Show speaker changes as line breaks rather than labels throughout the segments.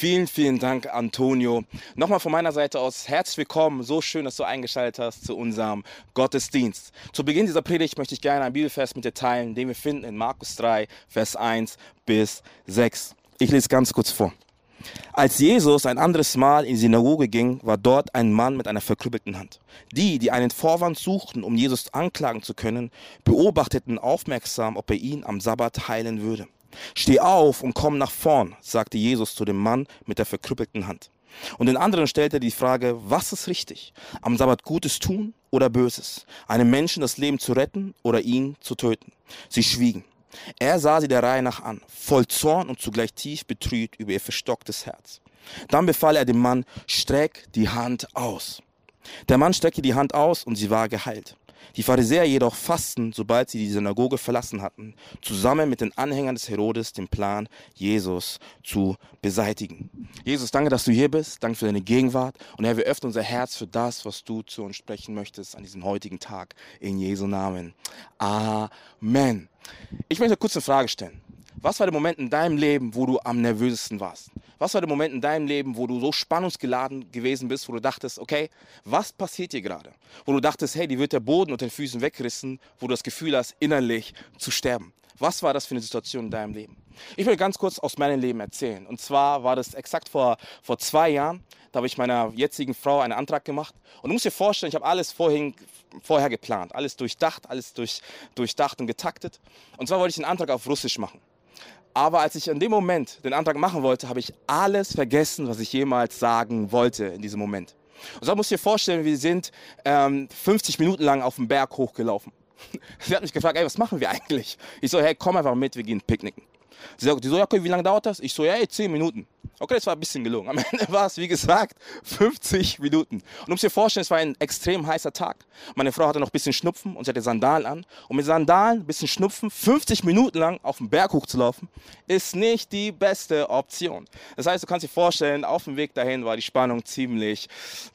Vielen, vielen Dank, Antonio. Nochmal von meiner Seite aus herzlich willkommen. So schön, dass du eingeschaltet hast zu unserem Gottesdienst. Zu Beginn dieser Predigt möchte ich gerne ein Bibelvers mit dir teilen, den wir finden in Markus 3, Vers 1 bis 6. Ich lese ganz kurz vor. Als Jesus ein anderes Mal in die Synagoge ging, war dort ein Mann mit einer verkrüppelten Hand. Die, die einen Vorwand suchten, um Jesus anklagen zu können, beobachteten aufmerksam, ob er ihn am Sabbat heilen würde. Steh auf und komm nach vorn, sagte Jesus zu dem Mann mit der verkrüppelten Hand. Und den anderen stellte er die Frage, was ist richtig? Am Sabbat Gutes tun oder Böses? Einem Menschen das Leben zu retten oder ihn zu töten? Sie schwiegen. Er sah sie der Reihe nach an, voll Zorn und zugleich tief betrübt über ihr verstocktes Herz. Dann befahl er dem Mann, streck die Hand aus. Der Mann streckte die Hand aus und sie war geheilt. Die Pharisäer jedoch fassten, sobald sie die Synagoge verlassen hatten, zusammen mit den Anhängern des Herodes den Plan, Jesus zu beseitigen. Jesus, danke, dass du hier bist. Danke für deine Gegenwart. Und Herr, wir öffnen unser Herz für das, was du zu uns sprechen möchtest an diesem heutigen Tag. In Jesu Namen. Amen. Ich möchte kurz eine Frage stellen. Was war der Moment in deinem Leben, wo du am nervösesten warst? Was war der Moment in deinem Leben, wo du so spannungsgeladen gewesen bist, wo du dachtest, okay, was passiert hier gerade? Wo du dachtest, hey, die wird der Boden unter den Füßen weggerissen, wo du das Gefühl hast, innerlich zu sterben. Was war das für eine Situation in deinem Leben? Ich will ganz kurz aus meinem Leben erzählen. Und zwar war das exakt vor, vor zwei Jahren. Da habe ich meiner jetzigen Frau einen Antrag gemacht. Und du musst dir vorstellen, ich habe alles vorhin, vorher geplant, alles durchdacht, alles durch, durchdacht und getaktet. Und zwar wollte ich einen Antrag auf Russisch machen. Aber als ich in dem Moment den Antrag machen wollte, habe ich alles vergessen, was ich jemals sagen wollte in diesem Moment. Und so musst du dir vorstellen, wir sind ähm, 50 Minuten lang auf dem Berg hochgelaufen. Sie hat mich gefragt, ey, was machen wir eigentlich? Ich so, hey, komm einfach mit, wir gehen picknicken. Sie sagt, die so, ja, okay, wie lange dauert das? Ich so, ja, ey, 10 Minuten. Okay, das war ein bisschen gelungen. Am Ende war es, wie gesagt, 50 Minuten. Und um sich vorstellen, es war ein extrem heißer Tag. Meine Frau hatte noch ein bisschen Schnupfen und sie hatte Sandalen an. Und mit Sandalen, ein bisschen Schnupfen, 50 Minuten lang auf den Berg hochzulaufen, ist nicht die beste Option. Das heißt, du kannst dir vorstellen, auf dem Weg dahin war die Spannung ziemlich,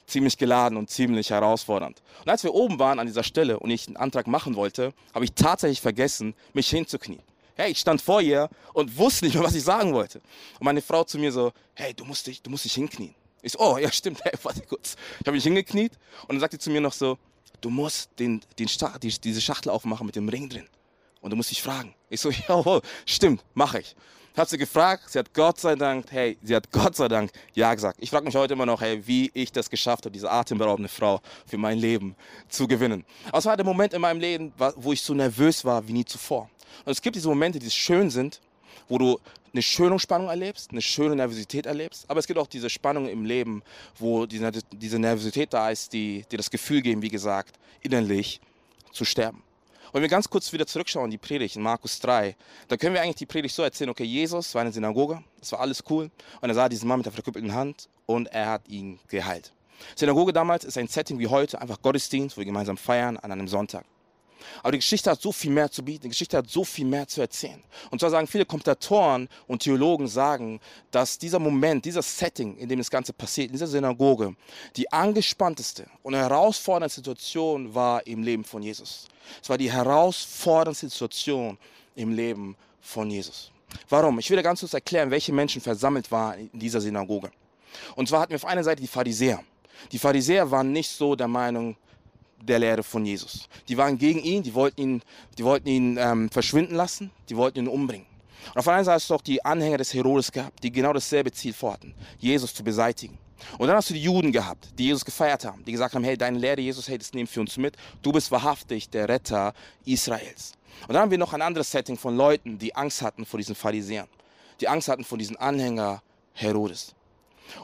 ziemlich geladen und ziemlich herausfordernd. Und als wir oben waren an dieser Stelle und ich einen Antrag machen wollte, habe ich tatsächlich vergessen, mich hinzuknien. Hey, ich stand vor ihr und wusste nicht mehr, was ich sagen wollte. Und meine Frau zu mir so, hey, du musst dich, du musst dich hinknien. Ich so, oh, ja, stimmt, hey, warte kurz. Ich habe mich hingekniet und dann sagt sie zu mir noch so, du musst den, den die, diese Schachtel aufmachen mit dem Ring drin. Und du musst dich fragen. Ich so, ja, stimmt, mache ich. Ich habe sie gefragt, sie hat Gott sei Dank, hey, sie hat Gott sei Dank ja gesagt. Ich frage mich heute immer noch, hey, wie ich das geschafft habe, diese atemberaubende Frau für mein Leben zu gewinnen. Aber es war der Moment in meinem Leben, wo ich so nervös war wie nie zuvor. Und es gibt diese Momente, die schön sind, wo du eine schöne Spannung erlebst, eine schöne Nervosität erlebst. Aber es gibt auch diese Spannung im Leben, wo diese, diese Nervosität da ist, die dir das Gefühl geben, wie gesagt, innerlich zu sterben. Und wenn wir ganz kurz wieder zurückschauen, die Predigt in Markus 3, da können wir eigentlich die Predigt so erzählen, okay, Jesus war in der Synagoge, das war alles cool, und er sah diesen Mann mit der verkrüppelten Hand und er hat ihn geheilt. Synagoge damals ist ein Setting wie heute, einfach Gottesdienst, wo wir gemeinsam feiern an einem Sonntag. Aber die Geschichte hat so viel mehr zu bieten, die Geschichte hat so viel mehr zu erzählen. Und zwar sagen viele Kommentatoren und Theologen sagen, dass dieser Moment, dieser Setting, in dem das Ganze passiert, in dieser Synagoge, die angespannteste und herausfordernde Situation war im Leben von Jesus. Es war die herausfordernde Situation im Leben von Jesus. Warum? Ich will dir ganz kurz erklären, welche Menschen versammelt waren in dieser Synagoge. Und zwar hatten wir auf einer Seite die Pharisäer. Die Pharisäer waren nicht so der Meinung, der Lehre von Jesus. Die waren gegen ihn, die wollten ihn, die wollten ihn ähm, verschwinden lassen, die wollten ihn umbringen. Und auf der anderen Seite hast du auch die Anhänger des Herodes gehabt, die genau dasselbe Ziel vorhatten, Jesus zu beseitigen. Und dann hast du die Juden gehabt, die Jesus gefeiert haben, die gesagt haben, hey, deine Lehre, Jesus, hey, das nehmen wir uns mit. Du bist wahrhaftig der Retter Israels. Und dann haben wir noch ein anderes Setting von Leuten, die Angst hatten vor diesen Pharisäern. Die Angst hatten vor diesen Anhänger Herodes.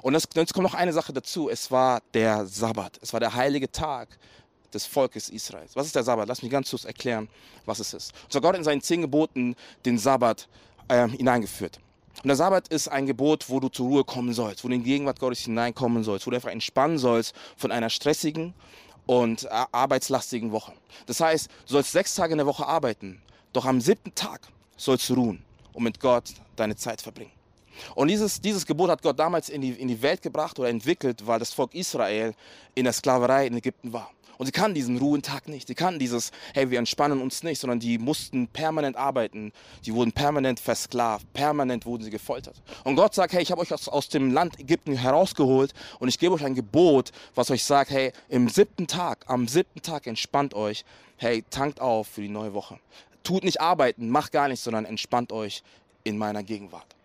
Und jetzt kommt noch eine Sache dazu. Es war der Sabbat. Es war der heilige Tag, des Volkes Israels. Was ist der Sabbat? Lass mich ganz kurz erklären, was es ist. Und so Gott in seinen zehn Geboten den Sabbat äh, hineingeführt. Und der Sabbat ist ein Gebot, wo du zur Ruhe kommen sollst, wo du in die Gegenwart Gottes hineinkommen sollst, wo du einfach entspannen sollst von einer stressigen und äh, arbeitslastigen Woche. Das heißt, du sollst sechs Tage in der Woche arbeiten, doch am siebten Tag sollst du ruhen und mit Gott deine Zeit verbringen. Und dieses, dieses Gebot hat Gott damals in die, in die Welt gebracht oder entwickelt, weil das Volk Israel in der Sklaverei in Ägypten war. Und sie kannten diesen Ruhentag nicht. Sie kannten dieses, hey, wir entspannen uns nicht, sondern die mussten permanent arbeiten. Die wurden permanent versklavt. Permanent wurden sie gefoltert. Und Gott sagt, hey, ich habe euch aus, aus dem Land Ägypten herausgeholt und ich gebe euch ein Gebot, was euch sagt, hey, im siebten Tag, am siebten Tag entspannt euch. Hey, tankt auf für die neue Woche. Tut nicht arbeiten, macht gar nichts, sondern entspannt euch in meiner Gegenwart.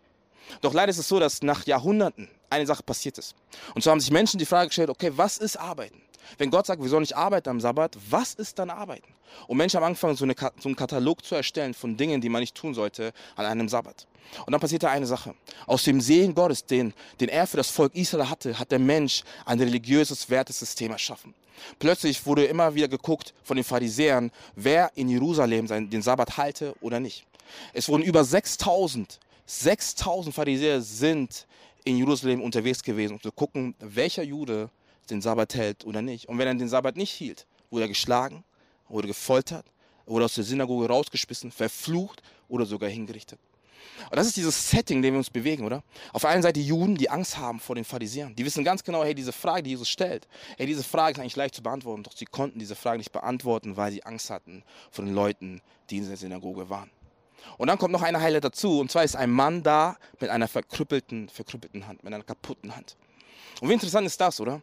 Doch leider ist es so, dass nach Jahrhunderten eine Sache passiert ist. Und so haben sich Menschen die Frage gestellt, okay, was ist Arbeiten? Wenn Gott sagt, wir sollen nicht arbeiten am Sabbat, was ist dann Arbeiten? Und Menschen haben angefangen, so, eine, so einen Katalog zu erstellen von Dingen, die man nicht tun sollte an einem Sabbat. Und dann passierte eine Sache. Aus dem Segen Gottes, den, den er für das Volk Israel hatte, hat der Mensch ein religiöses Wertesystem erschaffen. Plötzlich wurde immer wieder geguckt von den Pharisäern, wer in Jerusalem den Sabbat halte oder nicht. Es wurden über 6000, 6000 Pharisäer sind in Jerusalem unterwegs gewesen, um zu gucken, welcher Jude den Sabbat hält oder nicht. Und wenn er den Sabbat nicht hielt, wurde er geschlagen, wurde gefoltert, wurde aus der Synagoge rausgeschmissen, verflucht oder sogar hingerichtet. Und das ist dieses Setting, in dem wir uns bewegen, oder? Auf der einen Seite die Juden, die Angst haben vor den Pharisäern. Die wissen ganz genau, hey, diese Frage, die Jesus stellt, hey, diese Frage ist eigentlich leicht zu beantworten, doch sie konnten diese Frage nicht beantworten, weil sie Angst hatten vor den Leuten, die in der Synagoge waren. Und dann kommt noch eine Heile dazu, und zwar ist ein Mann da mit einer verkrüppelten, verkrüppelten Hand, mit einer kaputten Hand. Und wie interessant ist das, oder?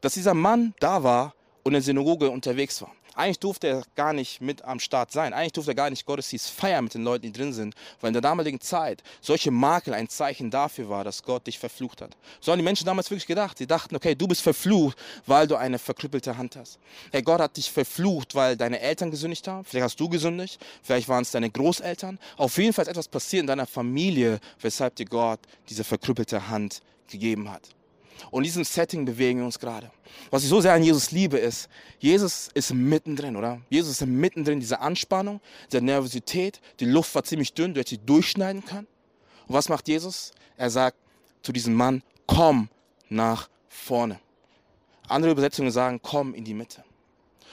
Dass dieser Mann da war und in der Synagoge unterwegs war. Eigentlich durfte er gar nicht mit am Start sein. Eigentlich durfte er gar nicht Gottesdienst feiern mit den Leuten, die drin sind, weil in der damaligen Zeit solche Makel ein Zeichen dafür war, dass Gott dich verflucht hat. So haben die Menschen damals wirklich gedacht. Sie dachten, okay, du bist verflucht, weil du eine verkrüppelte Hand hast. Hey, Gott hat dich verflucht, weil deine Eltern gesündigt haben. Vielleicht hast du gesündigt, vielleicht waren es deine Großeltern. Auf jeden Fall ist etwas passiert in deiner Familie, weshalb dir Gott diese verkrüppelte Hand gegeben hat. Und in diesem Setting bewegen wir uns gerade. Was ich so sehr an Jesus liebe, ist, Jesus ist mittendrin, oder? Jesus ist mittendrin dieser Anspannung, der Nervosität. Die Luft war ziemlich dünn, du hättest sie durchschneiden können. Und was macht Jesus? Er sagt zu diesem Mann, komm nach vorne. Andere Übersetzungen sagen, komm in die Mitte.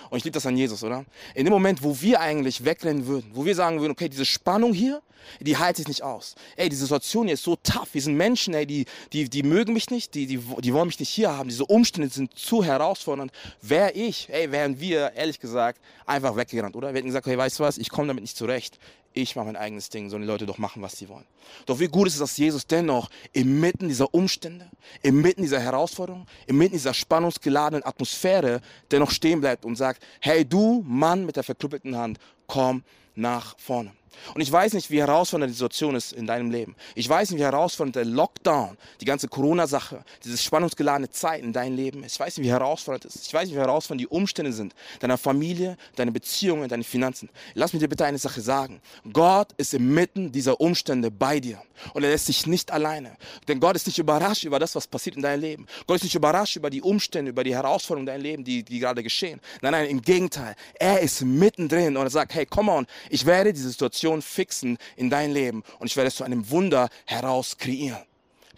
Und ich liebe das an Jesus, oder? In dem Moment, wo wir eigentlich wegrennen würden, wo wir sagen würden, okay, diese Spannung hier, die halte ich nicht aus. Ey, die Situation hier ist so tough. Wir sind Menschen, ey, die, die, die mögen mich nicht, die, die, die wollen mich nicht hier haben. Diese Umstände sind zu herausfordernd. Wäre ich, ey, wären wir, ehrlich gesagt, einfach weggerannt, oder? Wir hätten gesagt, hey, weißt du was, ich komme damit nicht zurecht ich mache mein eigenes Ding, sollen die Leute doch machen, was sie wollen. Doch wie gut ist es, dass Jesus dennoch inmitten dieser Umstände, inmitten dieser Herausforderung, inmitten dieser spannungsgeladenen Atmosphäre dennoch stehen bleibt und sagt, hey du Mann mit der verkrüppelten Hand, komm nach vorne. Und ich weiß nicht, wie herausfordernd die Situation ist in deinem Leben. Ich weiß nicht, wie herausfordernd der Lockdown, die ganze Corona-Sache, diese spannungsgeladene Zeit in deinem Leben ist. Ich weiß nicht, wie herausfordernd es ist. Ich weiß nicht, wie herausfordernd die Umstände sind, deiner Familie, deine Beziehungen, deine Finanzen. Lass mich dir bitte eine Sache sagen. Gott ist inmitten dieser Umstände bei dir. Und er lässt dich nicht alleine. Denn Gott ist nicht überrascht über das, was passiert in deinem Leben. Gott ist nicht überrascht über die Umstände, über die Herausforderungen in deinem Leben, die, die gerade geschehen. Nein, nein, im Gegenteil. Er ist mittendrin und er sagt, hey, come on, ich werde diese Situation fixen in dein Leben und ich werde es zu einem Wunder heraus kreieren.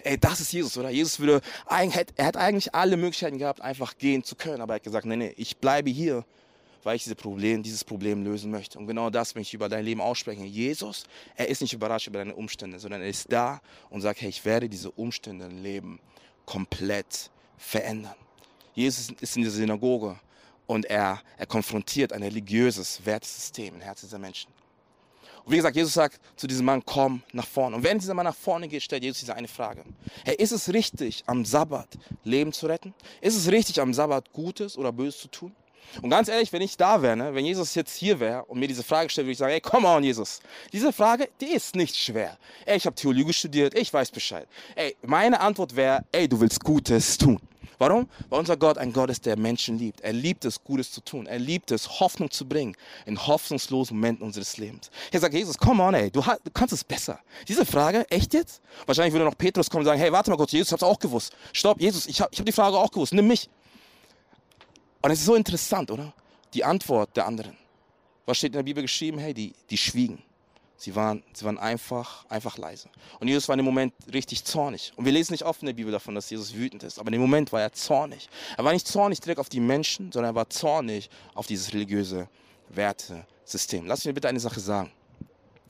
Ey, das ist Jesus, oder? Jesus würde, er hat eigentlich alle Möglichkeiten gehabt, einfach gehen zu können, aber er hat gesagt, nee, nee, ich bleibe hier weil ich diese Problem, dieses Problem lösen möchte. Und genau das möchte ich über dein Leben aussprechen. Jesus, er ist nicht überrascht über deine Umstände, sondern er ist da und sagt, hey, ich werde diese Umstände im Leben komplett verändern. Jesus ist in der Synagoge und er, er konfrontiert ein religiöses Wertesystem im Herzen dieser Menschen. Und wie gesagt, Jesus sagt zu diesem Mann, komm nach vorne. Und wenn dieser Mann nach vorne geht, stellt Jesus diese eine Frage. Hey, ist es richtig, am Sabbat Leben zu retten? Ist es richtig, am Sabbat Gutes oder Böses zu tun? Und ganz ehrlich, wenn ich da wäre, ne, wenn Jesus jetzt hier wäre und mir diese Frage stellt, würde ich sagen, ey, come on, Jesus. Diese Frage, die ist nicht schwer. Ey, ich habe Theologie studiert, ich weiß Bescheid. Ey, meine Antwort wäre, ey, du willst Gutes tun. Warum? Weil unser Gott ein Gott ist, der Menschen liebt. Er liebt es, Gutes zu tun. Er liebt es, Hoffnung zu bringen in hoffnungslosen Momenten unseres Lebens. Er sagt, Jesus, come on, ey, du, du kannst es besser. Diese Frage, echt jetzt? Wahrscheinlich würde noch Petrus kommen und sagen, hey, warte mal Gott, Jesus, ich hab's auch gewusst. Stopp, Jesus, ich habe ich hab die Frage auch gewusst, nimm mich. Und es ist so interessant, oder? Die Antwort der anderen. Was steht in der Bibel geschrieben? Hey, die, die schwiegen. Sie waren, sie waren einfach, einfach leise. Und Jesus war in dem Moment richtig zornig. Und wir lesen nicht oft in der Bibel davon, dass Jesus wütend ist. Aber in dem Moment war er zornig. Er war nicht zornig direkt auf die Menschen, sondern er war zornig auf dieses religiöse Wertesystem. Lass mich bitte eine Sache sagen.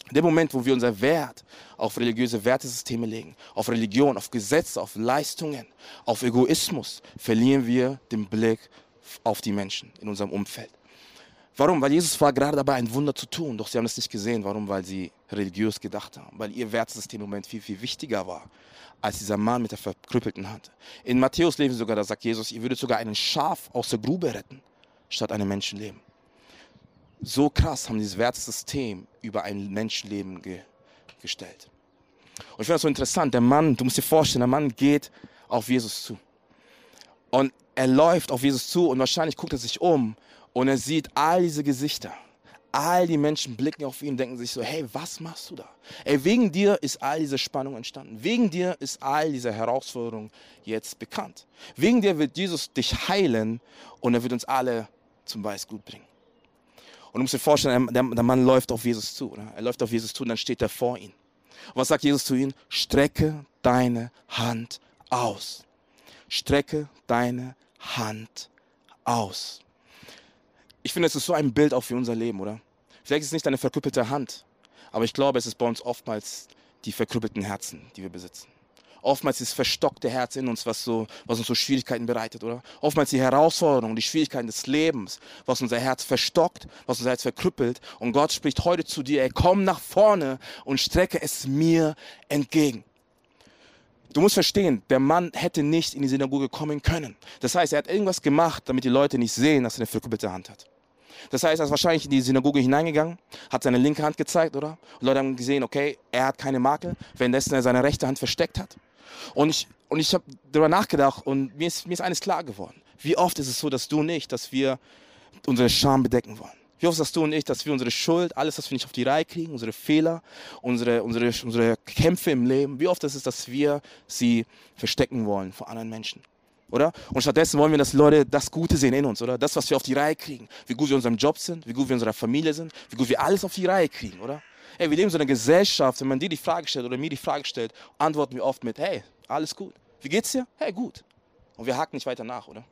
In dem Moment, wo wir unser Wert auf religiöse Wertesysteme legen, auf Religion, auf Gesetze, auf Leistungen, auf Egoismus, verlieren wir den Blick auf die Menschen in unserem Umfeld. Warum? Weil Jesus war gerade dabei, ein Wunder zu tun, doch sie haben es nicht gesehen. Warum? Weil sie religiös gedacht haben, weil ihr Wertesystem im Moment viel, viel wichtiger war als dieser Mann mit der verkrüppelten Hand. In Matthäus leben sogar, da sagt Jesus, ihr würdet sogar einen Schaf aus der Grube retten, statt einem Menschenleben. So krass haben dieses Wertesystem über ein Menschenleben ge gestellt. Und ich finde das so interessant. Der Mann, du musst dir vorstellen, der Mann geht auf Jesus zu. Und er läuft auf Jesus zu und wahrscheinlich guckt er sich um und er sieht all diese Gesichter. All die Menschen blicken auf ihn und denken sich so, hey, was machst du da? Ey, wegen dir ist all diese Spannung entstanden. Wegen dir ist all diese Herausforderung jetzt bekannt. Wegen dir wird Jesus dich heilen und er wird uns alle zum Weißgut bringen. Und du musst dir vorstellen, der, der Mann läuft auf Jesus zu. Oder? Er läuft auf Jesus zu und dann steht er vor ihm. Und was sagt Jesus zu ihm? Strecke deine Hand aus. Strecke deine Hand aus. Ich finde, es ist so ein Bild auch für unser Leben, oder? Vielleicht ist es nicht eine verkrüppelte Hand, aber ich glaube, es ist bei uns oftmals die verkrüppelten Herzen, die wir besitzen. Oftmals das verstockte Herz in uns, was, so, was uns so Schwierigkeiten bereitet, oder? Oftmals die Herausforderungen, die Schwierigkeiten des Lebens, was unser Herz verstockt, was unser Herz verkrüppelt. Und Gott spricht heute zu dir, ey, komm nach vorne und strecke es mir entgegen. Du musst verstehen, der Mann hätte nicht in die Synagoge kommen können. Das heißt, er hat irgendwas gemacht, damit die Leute nicht sehen, dass er eine verkrüppelte Hand hat. Das heißt, er ist wahrscheinlich in die Synagoge hineingegangen, hat seine linke Hand gezeigt, oder? Und Leute haben gesehen, okay, er hat keine Makel, währenddessen er seine rechte Hand versteckt hat. Und ich, und ich habe darüber nachgedacht und mir ist, mir ist eines klar geworden. Wie oft ist es so, dass du nicht, dass wir unsere Scham bedecken wollen? Wie oft sagst du und ich, dass wir unsere Schuld, alles, was wir nicht auf die Reihe kriegen, unsere Fehler, unsere, unsere, unsere Kämpfe im Leben, wie oft ist es, dass wir sie verstecken wollen vor anderen Menschen? Oder? Und stattdessen wollen wir, dass Leute das Gute sehen in uns, oder? Das, was wir auf die Reihe kriegen. Wie gut wir in unserem Job sind, wie gut wir in unserer Familie sind, wie gut wir alles auf die Reihe kriegen, oder? Ey, wir leben in so einer Gesellschaft, wenn man dir die Frage stellt oder mir die Frage stellt, antworten wir oft mit, hey, alles gut. Wie geht's dir? Hey, gut. Und wir haken nicht weiter nach, oder?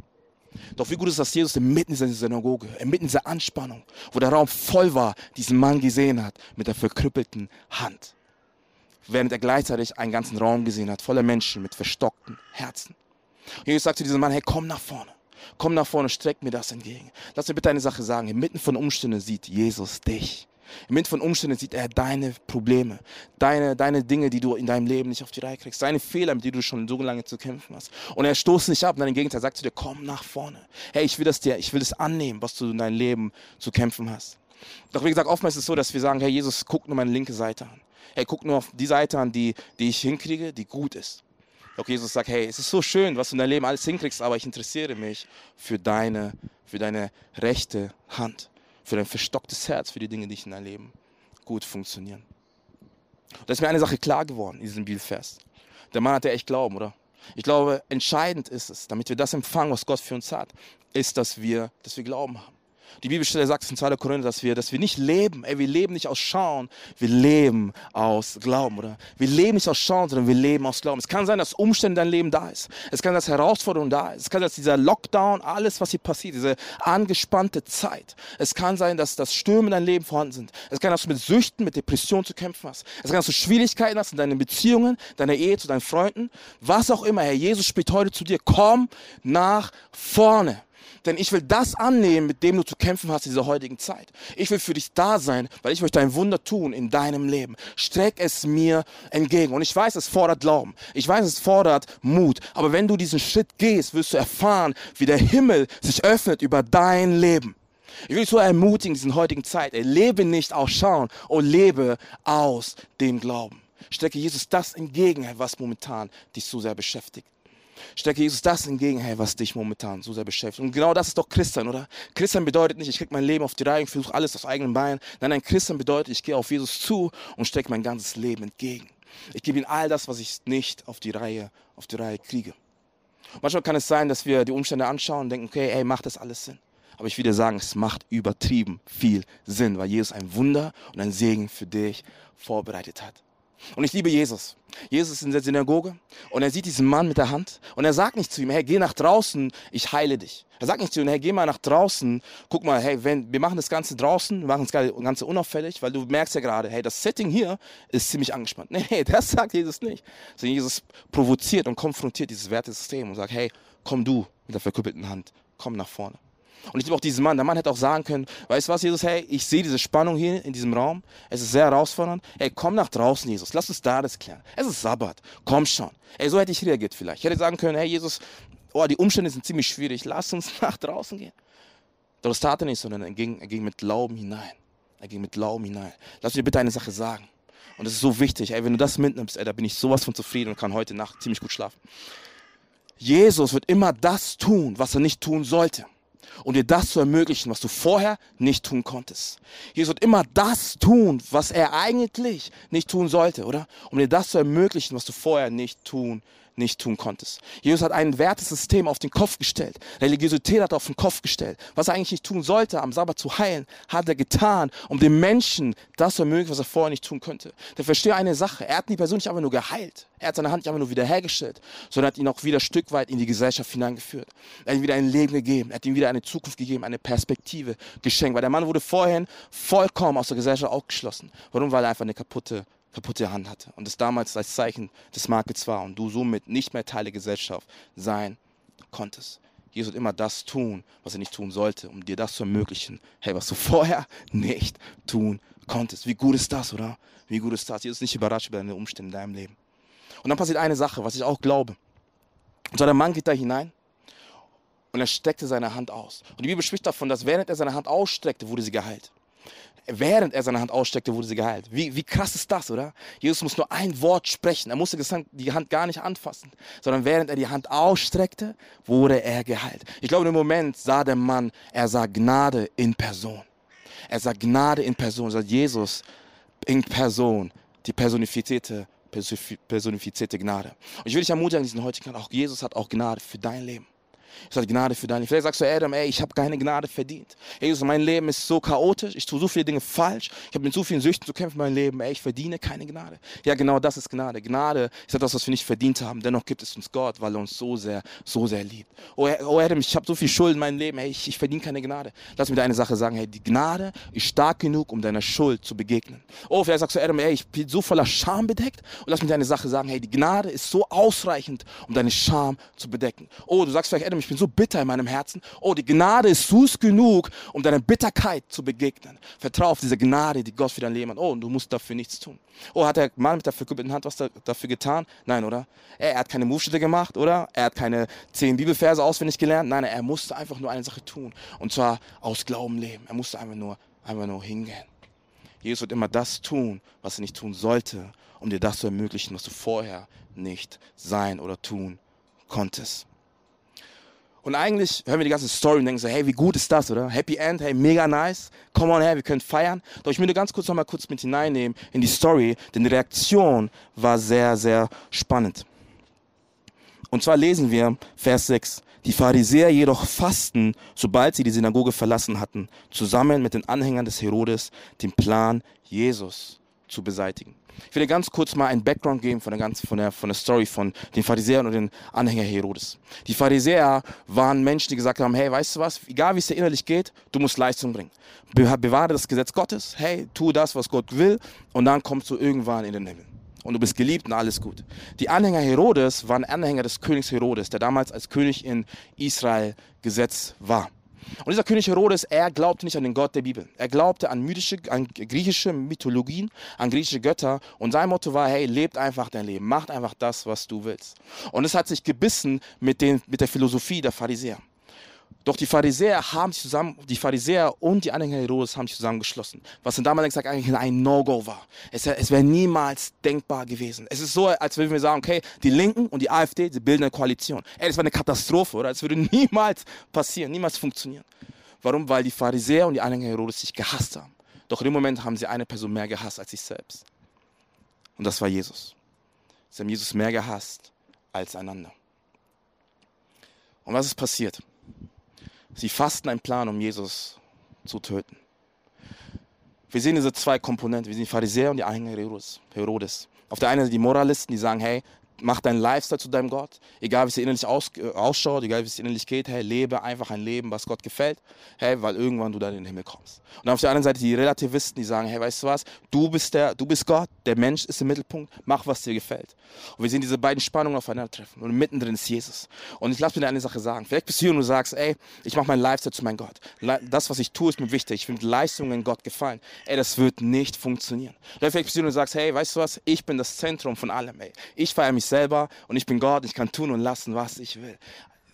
Doch wie gut ist, dass Jesus inmitten dieser Synagoge, inmitten dieser Anspannung, wo der Raum voll war, diesen Mann gesehen hat mit der verkrüppelten Hand. Während er gleichzeitig einen ganzen Raum gesehen hat, voller Menschen mit verstockten Herzen. Und Jesus sagt zu diesem Mann, hey, komm nach vorne. Komm nach vorne, streck mir das entgegen. Lass mir bitte eine Sache sagen. Inmitten von Umständen sieht Jesus dich. Inmitten von Umständen sieht er deine Probleme, deine, deine Dinge, die du in deinem Leben nicht auf die Reihe kriegst, deine Fehler, mit denen du schon so lange zu kämpfen hast. Und er stoßt nicht ab, sondern im Gegenteil sagt zu dir, komm nach vorne. Hey, ich will das dir, ich will es annehmen, was du in deinem Leben zu kämpfen hast. Doch wie gesagt, oftmals ist es so, dass wir sagen, hey, Jesus, guck nur meine linke Seite an. Hey, guck nur auf die Seite an, die, die ich hinkriege, die gut ist. Doch Jesus sagt, hey, es ist so schön, was du in deinem Leben alles hinkriegst, aber ich interessiere mich für deine, für deine rechte Hand für dein verstocktes Herz, für die Dinge, die in deinem Leben gut funktionieren. Da ist mir eine Sache klar geworden in diesem Bibelfest. Der Mann hatte echt Glauben, oder? Ich glaube, entscheidend ist es, damit wir das empfangen, was Gott für uns hat, ist, dass wir, dass wir Glauben haben. Die Bibelstelle sagt es in 2. Korinther, dass wir, dass wir nicht leben, ey, wir leben nicht aus Schauen, wir leben aus Glauben, oder? Wir leben nicht aus Schauen, sondern wir leben aus Glauben. Es kann sein, dass Umstände in deinem Leben da ist. Es kann sein, dass Herausforderungen da ist. Es kann sein, dass dieser Lockdown, alles, was hier passiert, diese angespannte Zeit. Es kann sein, dass das Stürme in deinem Leben vorhanden sind. Es kann, dass du mit Süchten, mit Depressionen zu kämpfen hast. Es kann, dass du Schwierigkeiten hast in deinen Beziehungen, deiner Ehe, zu deinen Freunden. Was auch immer, Herr Jesus spricht heute zu dir. Komm nach vorne. Denn ich will das annehmen, mit dem du zu kämpfen hast in dieser heutigen Zeit. Ich will für dich da sein, weil ich möchte ein Wunder tun in deinem Leben. Streck es mir entgegen. Und ich weiß, es fordert Glauben. Ich weiß, es fordert Mut. Aber wenn du diesen Schritt gehst, wirst du erfahren, wie der Himmel sich öffnet über dein Leben. Ich will dich so ermutigen in dieser heutigen Zeit. Lebe nicht aus Schauen und lebe aus dem Glauben. Strecke Jesus das entgegen, was momentan dich so sehr beschäftigt. Stecke Jesus das entgegen, hey, was dich momentan so sehr beschäftigt. Und genau das ist doch Christian, oder? Christian bedeutet nicht, ich kriege mein Leben auf die Reihe und versuche alles aus eigenen Beinen. Nein, ein Christian bedeutet, ich gehe auf Jesus zu und stecke mein ganzes Leben entgegen. Ich gebe ihm all das, was ich nicht auf die Reihe, auf die Reihe kriege. Manchmal kann es sein, dass wir die Umstände anschauen und denken, okay, hey, macht das alles Sinn? Aber ich will dir sagen, es macht übertrieben viel Sinn, weil Jesus ein Wunder und ein Segen für dich vorbereitet hat. Und ich liebe Jesus. Jesus ist in der Synagoge und er sieht diesen Mann mit der Hand und er sagt nicht zu ihm, hey, geh nach draußen, ich heile dich. Er sagt nicht zu ihm, hey, geh mal nach draußen, guck mal, hey, wenn, wir machen das Ganze draußen, wir machen das Ganze unauffällig, weil du merkst ja gerade, hey, das Setting hier ist ziemlich angespannt. Nee, das sagt Jesus nicht. Sondern Jesus provoziert und konfrontiert dieses Wertesystem und sagt, hey, komm du mit der verkrüppelten Hand komm nach vorne. Und ich liebe auch diesen Mann. Der Mann hätte auch sagen können, weißt du was, Jesus, hey, ich sehe diese Spannung hier in diesem Raum. Es ist sehr herausfordernd. Ey, komm nach draußen, Jesus. Lass uns da das klären. Es ist Sabbat. Komm schon. Ey, so hätte ich reagiert vielleicht. Ich hätte sagen können, hey, Jesus, oh, die Umstände sind ziemlich schwierig. Lass uns nach draußen gehen. Doch das tat er nicht, sondern er ging, er ging mit Glauben hinein. Er ging mit Glauben hinein. Lass mir bitte eine Sache sagen. Und das ist so wichtig. Ey, wenn du das mitnimmst, ey, da bin ich sowas von zufrieden und kann heute Nacht ziemlich gut schlafen. Jesus wird immer das tun, was er nicht tun sollte um dir das zu ermöglichen, was du vorher nicht tun konntest. Jesus wird immer das tun, was er eigentlich nicht tun sollte, oder? Um dir das zu ermöglichen, was du vorher nicht tun nicht tun konntest. Jesus hat ein Wertesystem auf den Kopf gestellt. Religiosität hat er auf den Kopf gestellt. Was er eigentlich nicht tun sollte, am Sabbat zu heilen, hat er getan, um dem Menschen das zu ermöglichen, was er vorher nicht tun könnte. Der verstehe eine Sache. Er hat die Person nicht einfach nur geheilt. Er hat seine Hand nicht einfach nur wiederhergestellt, sondern hat ihn auch wieder Stück weit in die Gesellschaft hineingeführt. Er hat ihm wieder ein Leben gegeben. Er hat ihm wieder eine Zukunft gegeben, eine Perspektive geschenkt. Weil der Mann wurde vorhin vollkommen aus der Gesellschaft ausgeschlossen. Warum? Weil er einfach eine kaputte kaputte Hand hatte und es damals als Zeichen des Makels war und du somit nicht mehr Teil der Gesellschaft sein konntest. Jesus wird immer das tun, was er nicht tun sollte, um dir das zu ermöglichen, hey, was du vorher nicht tun konntest. Wie gut ist das, oder? Wie gut ist das? Jesus ist nicht überrascht über deine Umstände in deinem Leben. Und dann passiert eine Sache, was ich auch glaube. Und zwar der Mann geht da hinein und er streckte seine Hand aus. Und die Bibel spricht davon, dass während er seine Hand ausstreckte, wurde sie geheilt während er seine Hand ausstreckte, wurde sie geheilt. Wie, wie krass ist das, oder? Jesus muss nur ein Wort sprechen. Er musste die Hand gar nicht anfassen, sondern während er die Hand ausstreckte, wurde er geheilt. Ich glaube, im Moment sah der Mann, er sah Gnade in Person. Er sah Gnade in Person, er sah Jesus in Person, die personifizierte, personifizierte Gnade. Und ich will dich ermutigen, diesen heutigen Tag, auch Jesus hat auch Gnade für dein Leben. Ich sage Gnade für deine. Vielleicht sagst du, Adam, ey, ich habe keine Gnade verdient. Jesus, mein Leben ist so chaotisch, ich tue so viele Dinge falsch, ich habe mit so vielen Süchten zu kämpfen in meinem Leben, ey, ich verdiene keine Gnade. Ja, genau das ist Gnade. Gnade ist etwas, was wir nicht verdient haben. Dennoch gibt es uns Gott, weil er uns so sehr, so sehr liebt. Oh, oh Adam, ich habe so viel Schuld in meinem Leben, ey, ich, ich verdiene keine Gnade. Lass mir dir eine Sache sagen, hey, die Gnade ist stark genug, um deiner Schuld zu begegnen. Oh, vielleicht sagst du, Adam, ey, ich bin so voller Scham bedeckt. Und lass mir dir eine Sache sagen, hey, die Gnade ist so ausreichend, um deine Scham zu bedecken. Oh, du sagst vielleicht, Adam, ich bin so bitter in meinem Herzen. Oh, die Gnade ist süß genug, um deiner Bitterkeit zu begegnen. Vertrau auf diese Gnade, die Gott für dein Leben hat. Oh, und du musst dafür nichts tun. Oh, hat der Mann mit der verkrüppelten Hand was dafür getan? Nein, oder? Er, er hat keine Move-Schritte gemacht, oder? Er hat keine zehn Bibelverse auswendig gelernt. Nein, er musste einfach nur eine Sache tun. Und zwar aus Glauben leben. Er musste einfach nur, einfach nur hingehen. Jesus wird immer das tun, was er nicht tun sollte, um dir das zu ermöglichen, was du vorher nicht sein oder tun konntest. Und eigentlich hören wir die ganze Story und denken so, hey, wie gut ist das, oder? Happy End, hey, mega nice. Come on her, wir können feiern. Doch ich möchte ganz kurz noch mal kurz mit hineinnehmen in die Story, denn die Reaktion war sehr, sehr spannend. Und zwar lesen wir Vers 6. Die Pharisäer jedoch fasten, sobald sie die Synagoge verlassen hatten, zusammen mit den Anhängern des Herodes, den Plan, Jesus zu beseitigen. Ich will dir ganz kurz mal einen Background geben von der, ganzen, von der, von der Story von den Pharisäern und den Anhängern Herodes. Die Pharisäer waren Menschen, die gesagt haben, hey, weißt du was, egal wie es dir innerlich geht, du musst Leistung bringen. Be bewahre das Gesetz Gottes, hey, tu das, was Gott will und dann kommst du irgendwann in den Himmel. Und du bist geliebt und alles gut. Die Anhänger Herodes waren Anhänger des Königs Herodes, der damals als König in Israel gesetzt war. Und dieser König Herodes, er glaubte nicht an den Gott der Bibel. Er glaubte an, mythische, an griechische Mythologien, an griechische Götter. Und sein Motto war, hey, lebt einfach dein Leben, macht einfach das, was du willst. Und es hat sich gebissen mit, den, mit der Philosophie der Pharisäer. Doch die Pharisäer haben sich zusammen, die Pharisäer und die Anhänger Herodes haben sich zusammengeschlossen, was in damaliger Zeit eigentlich ein No-Go war. Es, es wäre niemals denkbar gewesen. Es ist so, als würden wir sagen, okay, die Linken und die AfD, sie bilden eine Koalition. Ey, das war eine Katastrophe, oder? Es würde niemals passieren, niemals funktionieren. Warum? Weil die Pharisäer und die Anhänger Herodes sich gehasst haben. Doch in dem Moment haben sie eine Person mehr gehasst als sich selbst. Und das war Jesus. Sie haben Jesus mehr gehasst als einander. Und was ist passiert? Sie fassten einen Plan, um Jesus zu töten. Wir sehen diese zwei Komponenten. Wir sehen die Pharisäer und die Anhänger Herodes. Auf der einen Seite die Moralisten, die sagen, hey, mach dein Lifestyle zu deinem Gott. Egal wie es innerlich aus, äh, ausschaut, egal wie es innerlich geht, hey, lebe einfach ein Leben, was Gott gefällt, hey, weil irgendwann du dann in den Himmel kommst. Und auf der anderen Seite die Relativisten, die sagen, hey, weißt du was, du bist der, du bist Gott, der Mensch ist im Mittelpunkt, mach, was dir gefällt. Und wir sehen diese beiden Spannungen aufeinandertreffen. Und mittendrin ist Jesus. Und ich lass mir eine Sache sagen. Vielleicht bist du hier und du sagst, ey, ich mache mein Lifestyle zu meinem Gott. Das, was ich tue, ist mir wichtig. Ich will Leistungen Gott gefallen. Ey, das wird nicht funktionieren. Oder vielleicht bist du hier und du sagst, hey, weißt du was, ich bin das Zentrum von allem, ey. Ich feiere mich selber und ich bin Gott, ich kann tun und lassen, was ich will.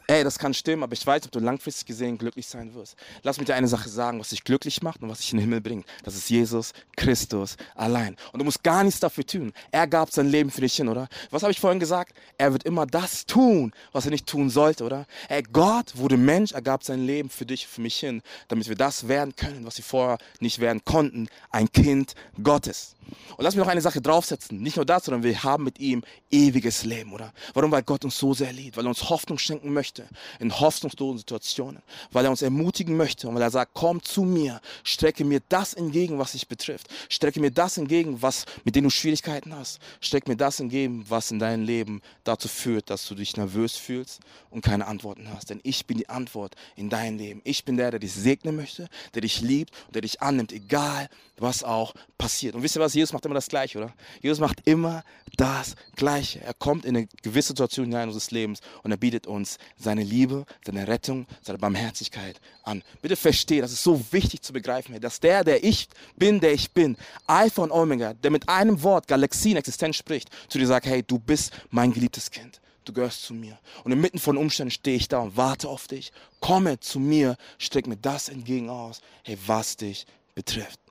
Ey, das kann stimmen, aber ich weiß, ob du langfristig gesehen glücklich sein wirst. Lass mich dir eine Sache sagen, was dich glücklich macht und was dich in den Himmel bringt. Das ist Jesus Christus allein. Und du musst gar nichts dafür tun. Er gab sein Leben für dich hin, oder? Was habe ich vorhin gesagt? Er wird immer das tun, was er nicht tun sollte, oder? Ey, Gott wurde Mensch, er gab sein Leben für dich, für mich hin, damit wir das werden können, was wir vorher nicht werden konnten. Ein Kind Gottes. Und lass mich noch eine Sache draufsetzen. Nicht nur das, sondern wir haben mit ihm ewiges Leben, oder? Warum? Weil Gott uns so sehr liebt, weil er uns Hoffnung schenken möchte in hoffnungslosen Situationen, weil er uns ermutigen möchte und weil er sagt, komm zu mir, strecke mir das entgegen, was dich betrifft. Strecke mir das entgegen, was, mit dem du Schwierigkeiten hast. Strecke mir das entgegen, was in deinem Leben dazu führt, dass du dich nervös fühlst und keine Antworten hast. Denn ich bin die Antwort in deinem Leben. Ich bin der, der dich segnen möchte, der dich liebt und der dich annimmt, egal was auch passiert. Und wisst ihr was? Jesus macht immer das Gleiche, oder? Jesus macht immer das Gleiche. Er kommt in eine gewisse Situation hinein unseres Lebens und er bietet uns seine Liebe, seine Rettung, seine Barmherzigkeit an. Bitte verstehe, das ist so wichtig zu begreifen, dass der, der ich bin, der ich bin, Alpha und Omega, der mit einem Wort Galaxien Existenz spricht, zu dir sagt, hey, du bist mein geliebtes Kind. Du gehörst zu mir. Und inmitten von Umständen stehe ich da und warte auf dich. Komme zu mir, streck mir das entgegen aus, hey, was dich betrifft.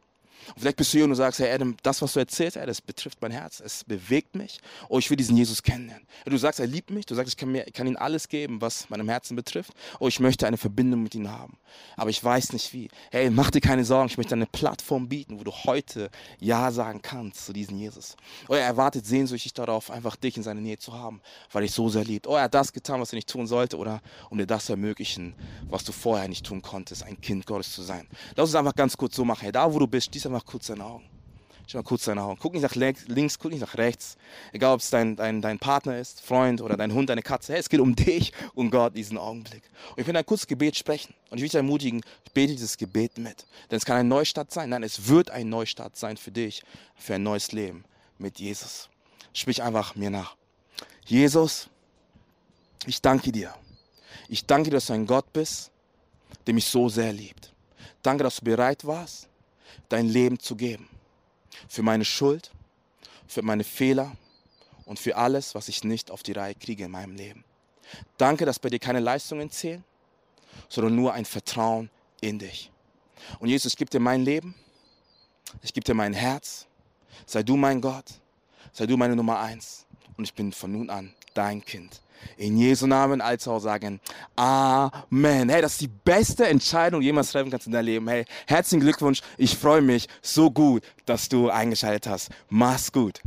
Und vielleicht bist du hier und du sagst, hey Adam, das, was du erzählst, hey, das betrifft mein Herz, es bewegt mich. Oh, ich will diesen Jesus kennenlernen. Du sagst, er liebt mich, du sagst, ich kann, mir, ich kann ihm alles geben, was meinem Herzen betrifft. Oh, ich möchte eine Verbindung mit ihm haben. Aber ich weiß nicht wie. Hey, mach dir keine Sorgen, ich möchte eine Plattform bieten, wo du heute Ja sagen kannst zu diesem Jesus. Oh, er erwartet sehnsüchtig darauf, einfach dich in seiner Nähe zu haben, weil dich so sehr liebt. Oh, er hat das getan, was er nicht tun sollte, oder um dir das zu ermöglichen, was du vorher nicht tun konntest, ein Kind Gottes zu sein. Lass uns einfach ganz kurz so machen. Hey, da wo du bist, dieser mach kurz deine Augen. Schau mal kurz deine Augen. Guck nicht nach links, guck nicht nach rechts. Egal, ob es dein, dein, dein Partner ist, Freund oder dein Hund, deine Katze. Hey, es geht um dich und Gott diesen Augenblick. Und ich will ein kurzes Gebet sprechen. Und ich will dich ermutigen, bete dieses Gebet mit. Denn es kann ein Neustart sein. Nein, es wird ein Neustart sein für dich, für ein neues Leben mit Jesus. Sprich einfach mir nach. Jesus, ich danke dir. Ich danke dir, dass du ein Gott bist, der mich so sehr liebt. Danke, dass du bereit warst, dein Leben zu geben. Für meine Schuld, für meine Fehler und für alles, was ich nicht auf die Reihe kriege in meinem Leben. Danke, dass bei dir keine Leistungen zählen, sondern nur ein Vertrauen in dich. Und Jesus, ich gebe dir mein Leben, ich gebe dir mein Herz. Sei du mein Gott, sei du meine Nummer eins. Und ich bin von nun an dein Kind. In Jesu Namen als auch sagen Amen. Hey, das ist die beste Entscheidung, die du jemals treffen kannst in deinem Leben. Hey, herzlichen Glückwunsch. Ich freue mich so gut, dass du eingeschaltet hast. Mach's gut.